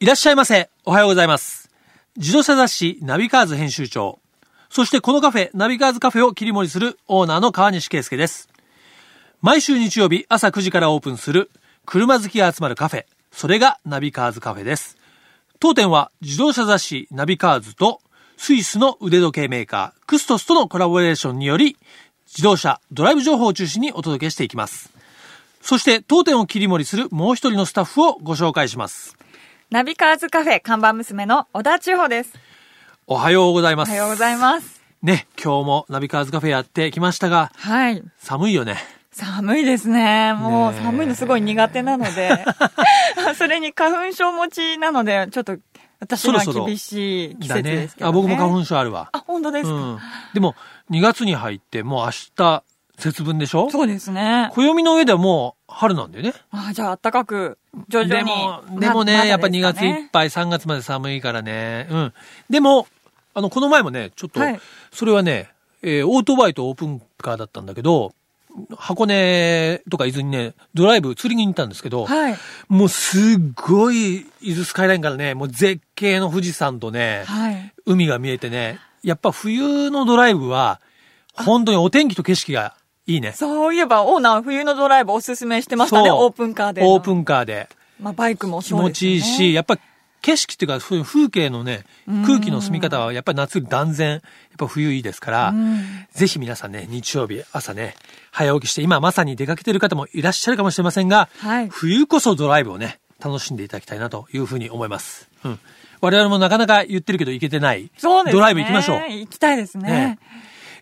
いらっしゃいませ。おはようございます。自動車雑誌ナビカーズ編集長。そしてこのカフェ、ナビカーズカフェを切り盛りするオーナーの河西啓介です。毎週日曜日朝9時からオープンする車好きが集まるカフェ。それがナビカーズカフェです。当店は自動車雑誌ナビカーズとスイスの腕時計メーカークストスとのコラボレーションにより自動車、ドライブ情報を中心にお届けしていきます。そして当店を切り盛りするもう一人のスタッフをご紹介します。ナビカーズカフェ看板娘の小田千穂です。おはようございます。おはようございます。ね、今日もナビカーズカフェやってきましたが、はい。寒いよね。寒いですね。もう寒いのすごい苦手なので。それに花粉症持ちなので、ちょっと私は厳しい季節ですけど、ね。あ、僕も花粉症あるわ。あ、本当ですか、うん。でも、2月に入ってもう明日、節分でしょ？そうですね。暦の上ではもう春なんだよね。あ、じゃあ暖かく、徐々に。でも、までもね、まだやっぱ2ですかね月いっぱい、3月まで寒いからね。うん。でも、あの、この前もね、ちょっと、はいそれはね、えーオートバイとオープンカーだったんだけど、箱根とか伊豆にね、ドライブ釣りに行ったんですけど、はい。もうすっごい伊豆スカイラインからね、もう絶景の富士山とね、はい。海が見えてね、やっぱ冬のドライブは、本当にお天気と景色がいいね。そういえば、オーナー冬のドライブおすすめしてましたね、オープンカーでの。オープンカーで。まあ、バイクも気持そうですよねちいいし、やっぱ景色っていうか、そういう風景のね、空気の澄み方はやっぱり夏断然、やっぱ冬いいですからうん、ぜひ皆さんね、日曜日朝ね、早起きして、今まさに出かけてる方もいらっしゃるかもしれませんが、はい冬こそドライブをね、楽しんでいただきたいなというふうに思います。うん。我々もなかなか言ってるけど行けてない、そうですね。ドライブ行きましょう。行きたいですね。ね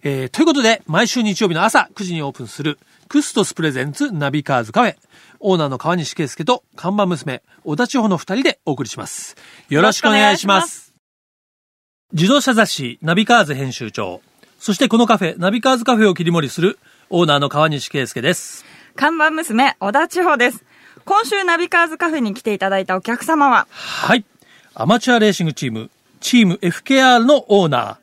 えーということで、毎週日曜日の朝9時にオープンする、クストスプレゼンツナビカーズカフェ。オーナーの河西啓介と看板娘、小田千穂の二人でお送りします。よろしくお願いします。自動車雑誌ナビカーズ編集長。そしてこのカフェ、ナビカーズカフェを切り盛りする、オーナーの河西啓介です。看板娘、小田千穂です。今週ナビカーズカフェに来ていただいたお客様は、はい。アマチュアレーシングチーム、チーム FKR のオーナー、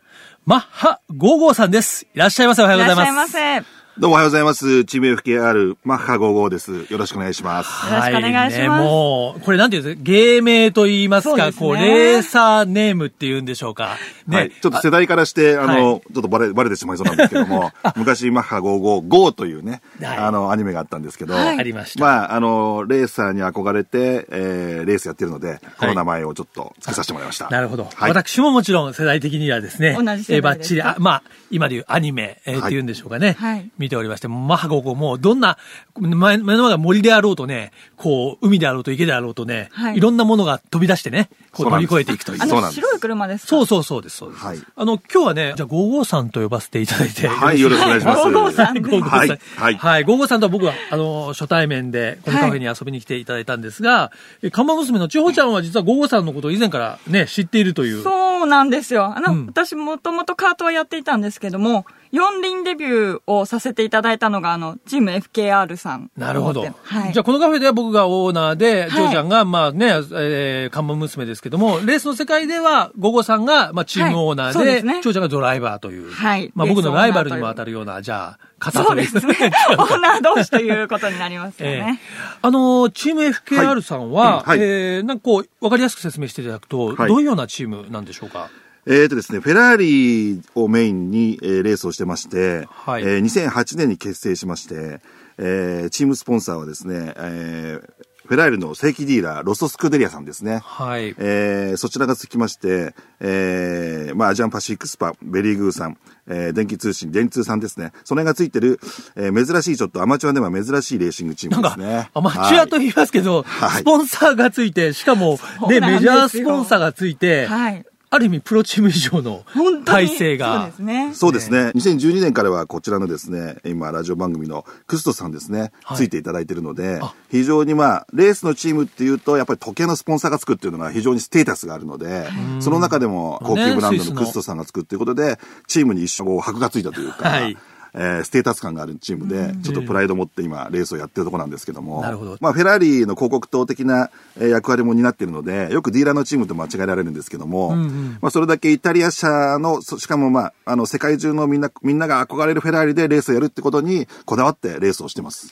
マッハ55さんです。いらっしゃいませ。おはようございます。いらっしゃいませ。どうもおはようございます。チーム FKR マッハ55です。よろしくお願いします。よろしくお願いしますはね、もう、これなんていうんですか、芸名と言いますか、そうねこう、レーサーネームっていうんでしょうか？ね。はい。ちょっと世代からして、あの、はちょっとバレ、バレてしまいそうなんですけども、昔マッハ55、GO というね、はいあの、アニメがあったんですけど、はいありました。まあ、あの、レーサーに憧れて、えー、レースやってるので、この名前をちょっと付けさせてもらいました。なるほど、はい。私ももちろん世代的にはですね、同じ世代ですかえーバッチリ、あまあ、今でいうアニメ、えーはいっていうんでしょうかね、はい見ておりまして、マッハ55もうどんな、前目の前が森であろうとね、こう、海であろうと池であろうとね、はいい、ろんなものが飛び出してね、こう乗り越えていくという。あの、そうなんです白い車ですか？そうそうそうです、そうです。はいあの、今日はね、じゃあ、55さんと呼ばせていただいて。はい、よろしくお願いします。55さんゴーゴーさん。はいは。はいいゴーゴーさんとは僕は、あの、初対面で、このカフェに遊びに来ていただいたんですが、え看板娘の千穂ちゃんは実はゴーゴーさんのことを以前からね、知っているという。そうなんですよ。あの、うん私もともとカートはやっていたんですけども、四輪デビューをさせていただいたのが、あの、チーム FKR さん。なるほど。はい。じゃあ、このカフェでは僕がオーナーで、いジョーちゃんが、まあね、えー、看板娘ですけども、レースの世界では、ゴゴさんが、まあ、チームオーナーで、はいそうですねジョーちゃんがドライバーという。はいまあ、僕のライバルにも当たるような、じゃあ、方というそうですね。オーナー同士ということになりますよええね。あの、チーム FKR さんは、はいはいえー、なんかこう、わかりやすく説明していただくと、はいどういうようなチームなんでしょうか？えーとですね、フェラーリをメインに、えーレースをしてまして、はいえー2008年に結成しまして、えーチームスポンサーはですね、えーフェラーリの正規ディーラー、ロッソスクーデリアさんですね。はい。えーそちらがつきまして、えーまあ、アジアンパシフィックスパ、ベリーグーさん、えー電気通信、電通さんですね。その辺がついてる、えー珍しい、ちょっとアマチュアでは珍しいレーシングチーなんかムですね。、アマチュアと言いますけど、はいスポンサーがついて、しかも、で、メジャースポンサーがついて、はい。ある意味プロチーム以上の。体制が。そうですね。そうですね。2012年からはこちらのですね、今、ラジオ番組のクストさんですね、はいついていただいているのであ、非常にまあ、レースのチームっていうと、やっぱり時計のスポンサーがつくっていうのが非常にステータスがあるので、その中でも高級ブランドのクストさんがつくっていうことで、チームに一緒こう箔がついたというか、はいえーステータス感があるチームで、ちょっとプライドを持って今、レースをやってるところなんですけども、なるほどまあ、フェラーリの広告塔的なえー役割も担っているので、よくディーラーのチームと間違えられるんですけども、まあ、それだけイタリア車の、そしかもまあ、あの、世界中のみんな、みんなが憧れるフェラーリでレースをやるってことにこだわってレースをしてます。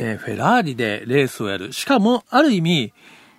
えーフェラーリでレースをやる。しかも、ある意味、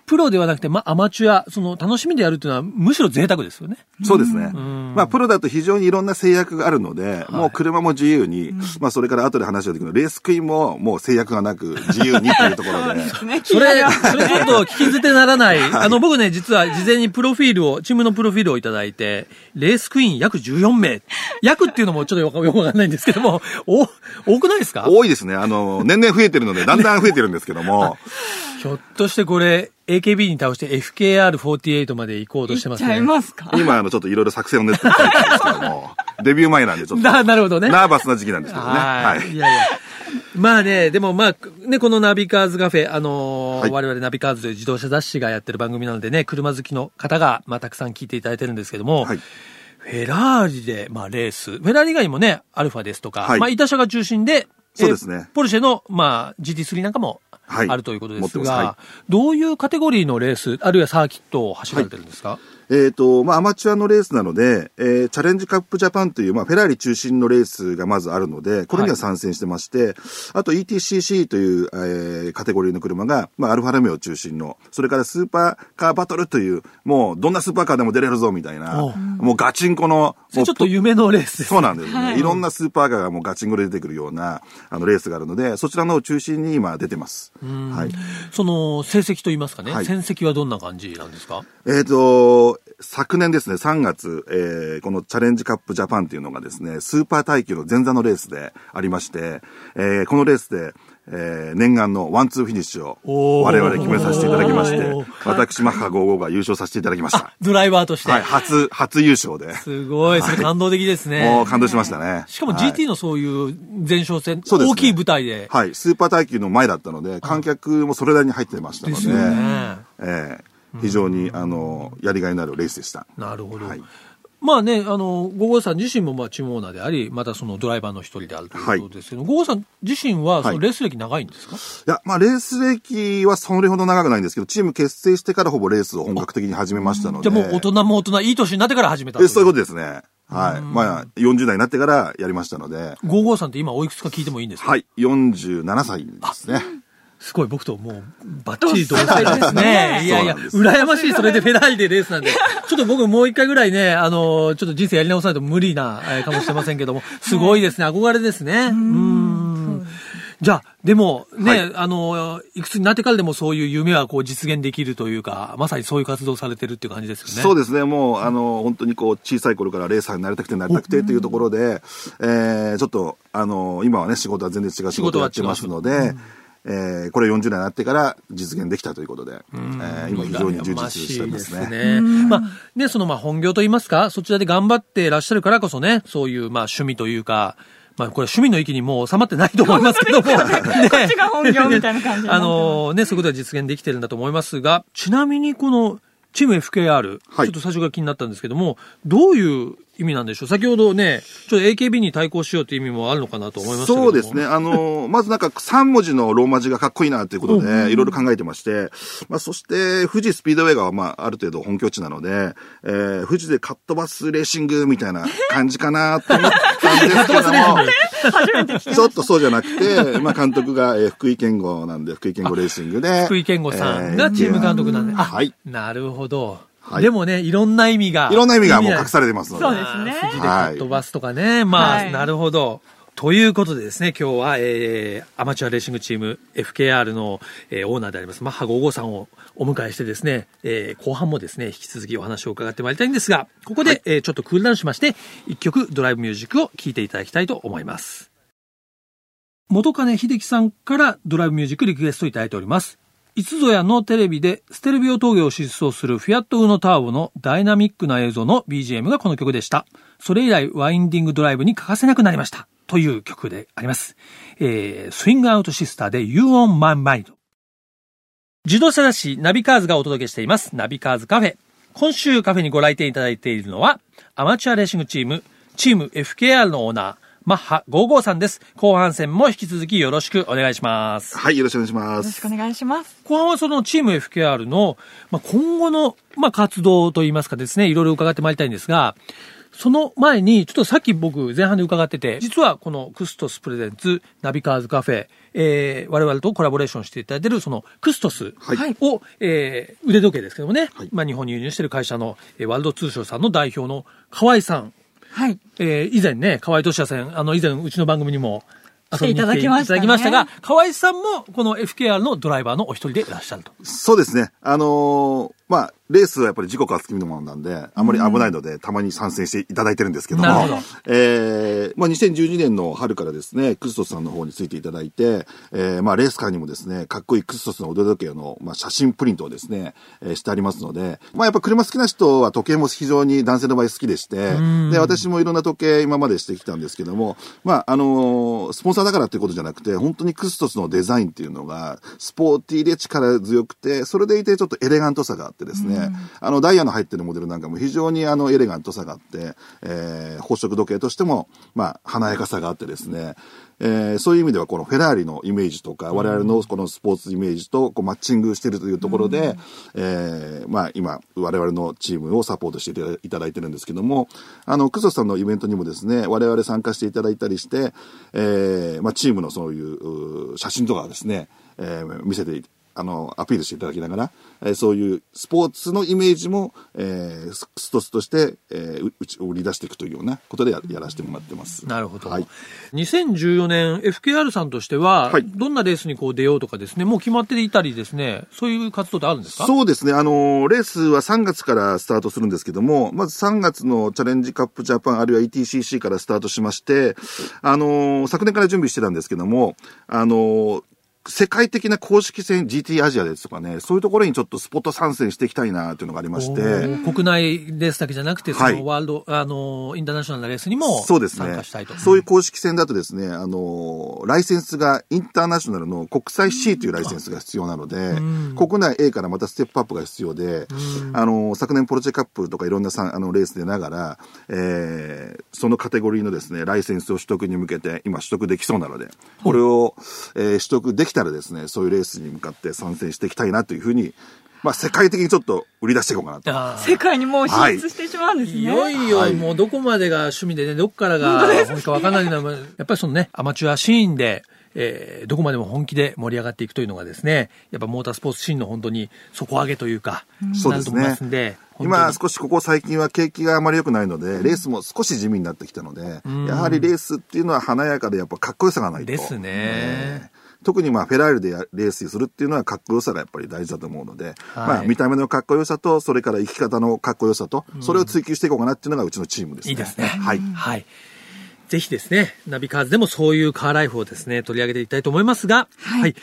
プロではなくて、まあ、アマチュア、その、楽しみでやるっていうのは、むしろ贅沢ですよね。そうですね。まあ、プロだと非常にいろんな制約があるので、もう車も自由に、まあ、それから後で話した時のレースクイーンももう制約がなく、自由にっていうところで。ね、それ、それちょっと聞き捨てならない。あの、僕ね、実は事前にプロフィールを、チームのプロフィールをいただいて、レースクイーン約14名。約っていうのもちょっとよくよくわかんないんですけども、お、多くないですか？多いですね。あの、年々増えてるので、だんだん増えてるんですけども。ひょっとしてこれ、AKB に倒して FKR48 まで行こうとしてますね。ちゃいますか？今、あの、ちょっといろいろ作戦を練ってるんですけども、デビュー前なんでちょっと。な、なるほどね。ナーバスな時期なんですけどね。は。はいい。いやいや。まあね、でもまあ、ね、このナビカーズカフェ、あのーはい我々ナビカーズという自動車雑誌がやってる番組なのでね、車好きの方が、まあ、たくさん聞いていただいてるんですけども、はいフェラーリで、まあ、レース。フェラーリ以外にもね、アルファですとか、はいまあ、イタ車が中心で、そうですねえーポルシェの、まあ、GT3 なんかもはいあるということです持ってが、まどういうカテゴリーのレース、あるいはサーキットを走られてるんですか、えっ、と、まあ、アマチュアのレースなので、えーチャレンジカップジャパンという、まあ、フェラーリ中心のレースがまずあるので、これには参戦してまして、あと ETCC という、えーカテゴリーの車が、まあ、アルファロメオ中心の、それからスーパーカーバトルという、もう、どんなスーパーカーでも出れるぞ、みたいな、もうガチンコの、ちょっと夢のレースですそうなんですね、はい。い。ろんなスーパーカーがもうガチンコで出てくるような、あの、レースがあるので、そちらのを中心に今出てます。はい。その、成績といいますかね、はい。戦績はどんな感じなんですか？えっ、と、昨年ですね、3月、えーこのチャレンジカップジャパンっていうのがですね、スーパー耐久の前座のレースでありまして、えーこのレースで、えー念願のワンツーフィニッシュを我々決めさせていただきまして私、マッハ55が優勝させていただきました。ドライバーとして。はい、初、初優勝で。すごい、それ感動的ですね。もう感動しましたね。しかもはい GT のそういう前哨戦、そうですね大きい舞台で。はい、スーパー耐久の前だったので、観客もそれなりに入ってましたので、ですよね。えー非常に、あの、やりがいのあるレースでした。なるほど。はいまあね、あの、ゴゴさん自身もまあチームオーナーであり、またそのドライバーの一人であるということですけど、ゴゴさん自身はそのレース歴長いんですか、いや、まあ、レース歴はそれほど長くないんですけど、チーム結成してからほぼレースを本格的に始めましたので。じゃあもう大人も大人、いい年になってから始めたそういうことですね。はい。まあ、40代になってからやりましたので、ゴゴさんって今おいくつか聞いてもいいんですか？はい。47歳ですね。すごい、僕ともう、バッチリ同世代ですね。いやいや、羨ましい、それでフェラーリでレースなんで。ちょっと僕もう一回ぐらいね、あの、ちょっと人生やり直さないと無理な、えーかもしれませんけども、すごいですね、憧れですね。うん。じゃあ、でも、ね、はいあの、いくつになってからでもそういう夢はこう実現できるというか、まさにそういう活動をされてるっていう感じですよね。そうですね。もう、あの、本当にこう、小さい頃からレーサーになりたくてなりたくてというところで、えー、ちょっと、あの、今はね、仕事は全然違う仕事をやってますので、えー、これ40代になってから実現できたということで、えー、今非常に充実してます羨ましいね。ですね。まあ、ね、そのまあ本業といいますか、そちらで頑張っていらっしゃるからこそね、そういうまあ趣味というか、まあこれ趣味の域にもう収まってないと思いますけども、ね、こっちが本業みたいな感じになあのね、そういうことは実現できてるんだと思いますが、ちなみにこのチーム FKR、はい。ちょっと最初が気になったんですけども、どういう意味なんでしょう先ほどね、ちょっと AKB に対抗しようという意味もあるのかなと思いましたけどもそうですね。。あの、まずなんか3文字のローマ字がかっこいいなということで、いろいろ考えてまして、まあそして、富士スピードウェイが、まあある程度本拠地なので、えー、富士でカットバスレーシングみたいな感じかなと思ったんですけども、初めて聞きちょっとそうじゃなくて、まあ監督が、えー福井健吾なんで、福井健吾レーシングで。福井健吾さんえがチーム監督なんで、あ、はい。なるほど。はいでもね、いろんな意味が。いろんな意味がもう隠されてますので。そうですね富士でカットバスとかね。まあ、はいなるほど。ということでですね、今日は、えー、アマチュアレーシングチーム FKR の、えー、オーナーであります、マッハ55さんをお迎えしてですね、えー、後半もですね、引き続きお話を伺ってまいりたいんですが、ここで、えー、ちょっとクールダウンしまして、一曲ドライブミュージックを聴いていただきたいと思います。元金秀樹さんからドライブミュージックリクエストいただいております。いつぞやのテレビでステルビオ峠を疾走するフィアットウノターボのダイナミックな映像の BGM がこの曲でした。それ以来ワインディングドライブに欠かせなくなりました。という曲であります。えー、スイングアウトシスターで You on My Mind。自動車雑誌ナビカーズがお届けしています。ナビカーズカフェ。今週カフェにご来店いただいているのは、アマチュアレーシングチーム、チーム FKR のオーナー、マッハ55さんです。後半戦も引き続きよろしくお願いします。はい、よろしくお願いしまよろしす。くお願いします。後半はそのチーム FKR の、まあ、今後の、まあ、活動といいますかですね、いろいろ伺ってまいりたいんですが、その前に、ちょっとさっき僕前半で伺ってて、実はこのクストスプレゼンツナビカーズカフェ、えー、我々とコラボレーションしていただいているそのクストスはいを、えー、腕時計ですけどもね、はいまあ日本に輸入している会社の、えーワールド通商さんの代表の河合さん。はい。えー以前ね、河合俊也さん、あの、以前うちの番組にも遊びに来ていただきましたねただきましたが、河合さんもこの FKR のドライバーのお一人でいらっしゃると。そうですね。あのーまあ、レースはやっぱり事故がつきのものなんで、あんまり危ないので、たまに参戦していただいてるんですけど。も、なるほど。えーまあ、2012年の春からですね、クストスさんの方についていただいて、えーまあ、レースカーにもですね、かっこいいクストスの腕時計の、まあ、写真プリントをですね、えーしてありますので、まあ、やっぱ車好きな人は時計も非常に男性の場合好きでして、で、私もいろんな時計今までしてきたんですけども、まあ、あのースポンサーだからっていうことじゃなくて、本当にクストスのデザインっていうのが、スポーティーで力強くて、それでいてちょっとエレガントさがあってですね、あの、ダイヤの入ってるモデルなんかも非常にあの、エレガントさがあって、えー、宝飾時計としても、まあ、華やかさがあってですね、えーそういう意味ではこのフェラーリのイメージとか、我々のこのスポーツイメージとこうマッチングしているというところで、えーまあ今、我々のチームをサポートしていただいてるんですけども、あの、クソさんのイベントにもですね、我々参加していただいたりして、えーまあチームのそういうう写真とかですね、えー見せてあの、アピールしていただきながら、えーそういうスポーツのイメージも、えー、スストスとして、えーううち売り出していくというようなことでややらせてもらってます。なるほど。はい。2014年 FKR さんとしては、はいどんなレースにこう出ようとかですね、もう決まっていたりですね、そういう活動ってあるんですか？そうですね。あの、レースは3月からスタートするんですけども、まず3月のチャレンジカップジャパンあるいは ETCC からスタートしまして、あの、昨年から準備してたんですけども、あの、世界的な公式戦 GT アジアですとかね、そういうところにちょっとスポット参戦していきたいなというのがありましおて、ー国内レースだけじゃなくて、そはい。のワールド、あの、インターナショナルなレースにもそうですね。参加したいと。。そういう公式戦だとですね、あの、ライセンスがインターナショナルの国際 C というライセンスが必要なので、国内 A からまたステップアップが必要で、あの、昨年ポルチェカップとかいろんなさあのレースでながら、えーそのカテゴリーのですね、ライセンスを取得に向けて今取得できそうなので、これを、えー取得できたらですね、そういうレースに向かって参戦していきたいなというふうに、まあ世界的にちょっと売り出していこうかなと。世界にもう進出してしまうんですね。いよいよはい。もうどこまでが趣味でね、どこからが本気かわからないのは、やっぱりそのね、アマチュアシーンで、えーどこまでも本気で盛り上がっていくというのがですね、やっぱモータースポーツシーンの本当に底上げというか、そうですね。すんで、今に。少しここ最近は景気があまり良くないので、レースも少し地味になってきたので、やはりレースっていうのは華やかでやっぱかっこよさがないと。ですね特にまあフェラーリでやレースするっていうのはかっこよさがやっぱり大事だと思うので、はいまあ見た目のかっこよさと、それから生き方のかっこよさと、それを追求していこうかなっていうのがうちのチームですね。いいですね。はい。はい。ぜひですね、ナビカーズでもそういうカーライフをですね、取り上げていきたいと思いますが、はい。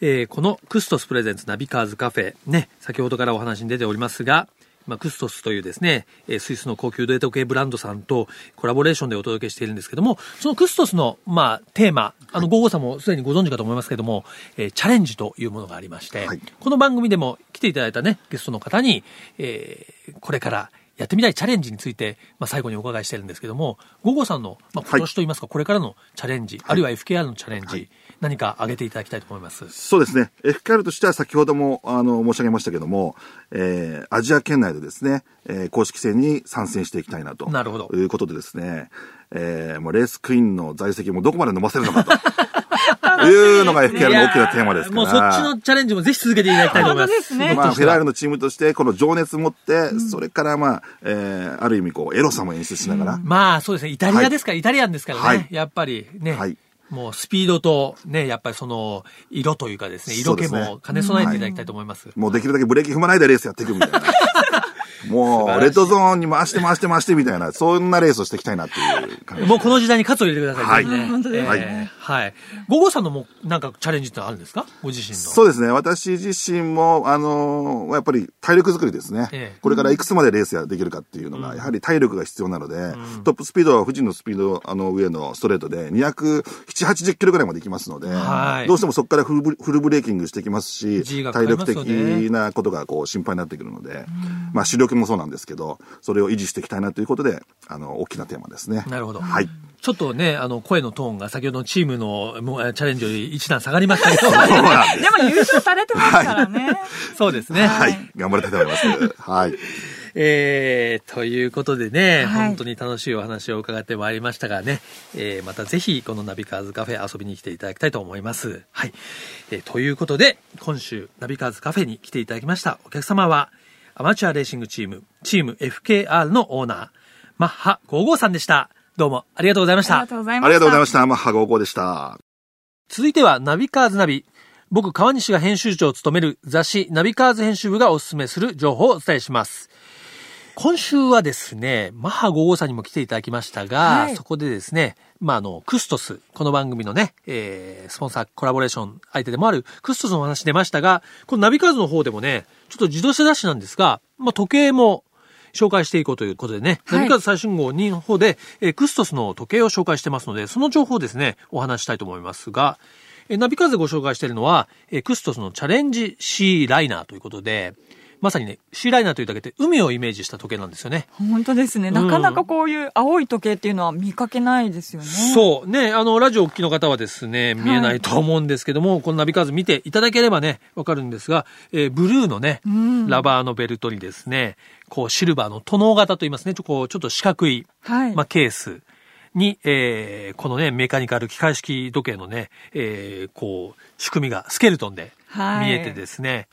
えーこのクストスプレゼンツナビカーズカフェ、ね、先ほどからお話に出ておりますが、まあ、クストスというですね、えースイスの高級腕時計ブランドさんとコラボレーションでお届けしているんですけども、そのクストスの、まあ、テーマ、あの、ゴーゴーさんもすでにご存知かと思いますけども、えーチャレンジというものがありまして、はい。この番組でも来ていただいたね、ゲストの方に、えーこれからやってみたいチャレンジについて、まあ、最後にお伺いしてるんですけども、ゴーゴーさんの、まあ、今年といいますか、これからのチャレンジ、あるいは FKR のチャレンジ、はい何か挙げていただきたいと思います？そうですね。FKR としては先ほども、あの、申し上げましたけども、えー、アジア圏内でですね、えー公式戦に参戦していきたいなと。なるほどいうことでですね、えー、もうレースクイーンの在籍もどこまで伸ばせるのかと。いうのが FKR の大きなテーマですから。もうそっちのチャレンジもぜひ続けていただきたいと思います。本当ですね。まあ、フェラーリののチームとして、この情熱持って、それからまあ、えー、ある意味こう、エロさも演出しながら、まあそうですね、イタリアですから、イタリアンですからね、はい。やっぱりね、はい。もうスピードとね、やっぱりその色というかですね、色気も兼ね備えていただきたいと思います。もうできるだけブレーキ踏まないでレースやっていくみたいな。もう、レッドゾーンに回して回して回してみたいな、そんなレースをしていきたいなっていう感じ。もうこの時代に喝を入れてください、はい。本当ですね。えーはい。ゴーゴーさんのもなんかチャレンジってのあるんですか？ご自身の。そうですね。私自身も、あのーやっぱり体力作りですね。ええ。これからいくつまでレースができるかっていうのが、やはり体力が必要なので、トップスピードは富士のスピード、あの、上のストレートで200、7、80キロぐらいまで行きますので、はい。どうしてもそこからフルブフルブレーキングしてきますし、体力的なことがこう心配になってくるので、まあ視力もそうなんですけど、それを維持していきたいなということで、あの、大きなテーマですね。なるほど。はい。ちょっとね、あの、声のトーンが先ほどのチームのチャレンジより一段下がりましたけど。でも優勝されてますからね。そうですね。はい。頑張りたいと思います。はい。えー、ということでね、はい本当に楽しいお話を伺ってまいりましたがね、えー、またぜひこのナビカーズカフェ遊びに来ていただきたいと思います。はい。えー、ということで、今週ナビカーズカフェに来ていただきましたお客様は、アマチュアレーシングチーム、チーム FKR のオーナー、マッハ55さんでした。どうもありがとうございましたありが。とうございました。ありがとうございました。マッハ55でした。続いてはナビカーズナビ。僕、川西が編集長を務める雑誌ナビカーズ編集部がお勧めする情報をお伝えします。今週はですね、マッハ55さんにも来ていただきましたが、はいそこでですね、まあ、あの、クストス、この番組のね、えー、スポンサーコラボレーション相手でもあるクストスのお話出ましたが、このナビカーズの方でもね、ちょっと自動車雑誌なんですが、まあ、時計も紹介していこうということでね、はい。ナビカーズ最新号2の方で、えークストスの時計を紹介してますので、その情報をですね、お話ししたいと思いますが、えーナビカーズでご紹介しているのは、えークストスのチャレンジシーライナーということで、まさにね、シーライナーというだけで海をイメージした時計なんですよね。本当ですね。なかなかこういう青い時計っていうのは見かけないですよね。そう。ね、あの、ラジオお聞きの方はですね、見えないと思うんですけども、このナビカーズ見ていただければね、わかるんですが、えーブルーのね、んラバーのベルトにですね、こう、シルバーのトノ型と言いますね、ちょこうちょっと四角い、はい。まあ、ケースに、えーこのね、メカニカル機械式時計のね、えーこう、仕組みがスケルトンではい見えてですね、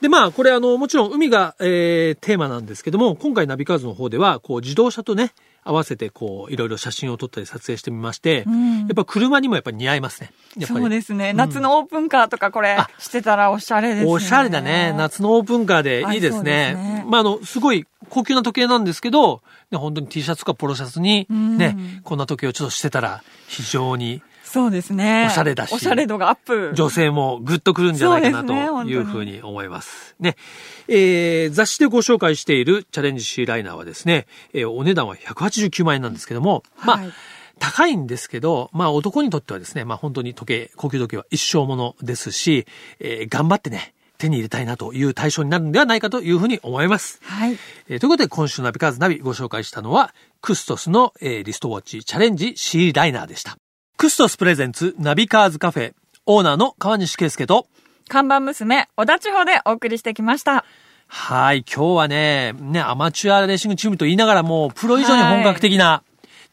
で、まあ、これあの、もちろん海が、えーテーマなんですけども、今回ナビカーズの方では、こう、自動車とね、合わせて、こう、いろいろ写真を撮ったり撮影してみまして、んやっぱ車にもやっぱり似合いますね。やっぱりそうですね。夏のオープンカーとかこれあしてたらおしゃれですね。おしゃれだね。夏のオープンカーでいいですね。ですねまあ、あの、すごい高級な時計なんですけど、ね、本当に T シャツかポロシャツに、うんね、こんな時計をちょっとしてたら、非常にそうですね。おしゃれだしおしゃれ度がアップ。女性もグッとくるんじゃないかなというふうに思います。ね。えー、雑誌でご紹介しているチャレンジシーライナーはですね、えーお値段は189万円なんですけども、まあ、はい高いんですけど、まあ男にとってはですね、まあ本当に時計、高級時計は一生ものですし、えー頑張ってね、手に入れたいなという対象になるんではないかというふうに思います。はい。えーということで今週ナビカーズナビご紹介したのは、クストスの、えーリストウォッチチャレンジシーライナーでした。クストスプレゼンツナビカーズカフェ、オーナーの川西圭介と、看板娘、小田千穂でお送りしてきました。はい、今日はね、ね、アマチュアレーシングチームと言いながらも、プロ以上に本格的な、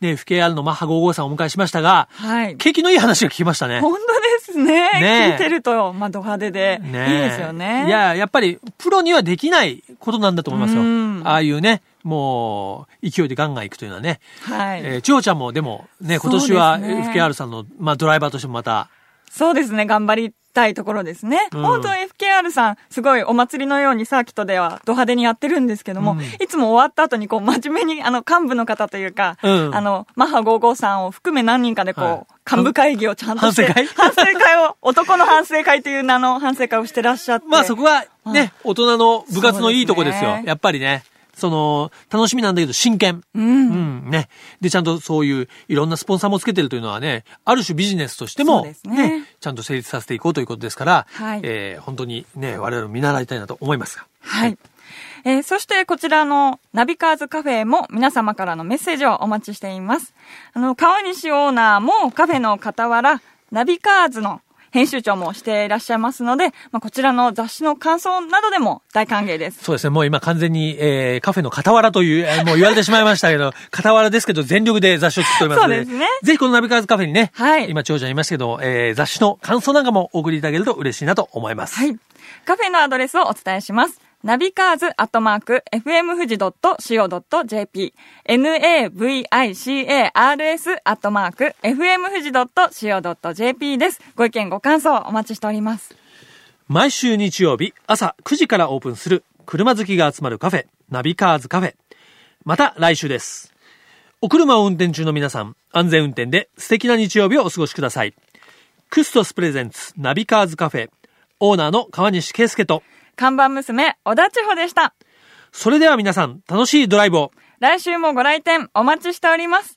ね、FKR のマッハ55さんをお迎えしましたが、はい。景気のいい話が聞けましたね。本当ですね。ね聞いてると、まあ、ド派手で、いいですよね。いや、やっぱり、プロにはできないことなんだと思いますようん。ああいうね、もう、勢いでガンガン行くというのはね。はい。えー、千代ちゃんもでもね、今年は FKR さんの、まあドライバーとしてもまた、そうですね、頑張りたいところですね。うん本当 FKR さん、すごいお祭りのようにサーキットではド派手にやってるんですけども、うんいつも終わった後にこう真面目に、あの、幹部の方というか、うんあの、マッハ55さんを含め何人かでこう、はい幹部会議をちゃんとして、反省会？反省会を、男の反省会という名の反省会をしてらっしゃって。まあそこはね、大人の部活のいいとこですよ。すねやっぱりね、その、楽しみなんだけど真剣。うん。うん、ね。で、ちゃんとそういういろんなスポンサーもつけてるというのはね、ある種ビジネスとしても、そうですねちゃんと成立させていこうということですから、はいえー本当にね、我々も見習いたいなと思いますが。はい。えーそしてこちらのナビカーズカフェも皆様からのメッセージをお待ちしています。あの、川西オーナーもカフェの傍ら、ナビカーズの編集長もしていらっしゃいますので、まあ、こちらの雑誌の感想などでも大歓迎です。そうですね、もう今完全に、えーカフェの傍らという、えーもう言われてしまいましたけど、傍らですけど全力で雑誌を作っておりますので、そうですねぜひこのナビカーズカフェにね、はい今、長者言いましたけど、えー雑誌の感想なんかもお送りいただけると嬉しいなと思います。はい。カフェのアドレスをお伝えします。ナビカーズアットマーク、fm 富士 .co.jp、navicars アットマーク、fm 富士 .co.jp です。ご意見ご感想お待ちしております。毎週日曜日朝9時からオープンする車好きが集まるカフェ、ナビカーズカフェ。また来週です。お車を運転中の皆さん、安全運転で素敵な日曜日をお過ごしください。クストスプレゼンツナビカーズカフェ、オーナーの川西圭介と、看板娘、小田千穂でした。それでは皆さん、楽しいドライブを。来週もご来店お待ちしております。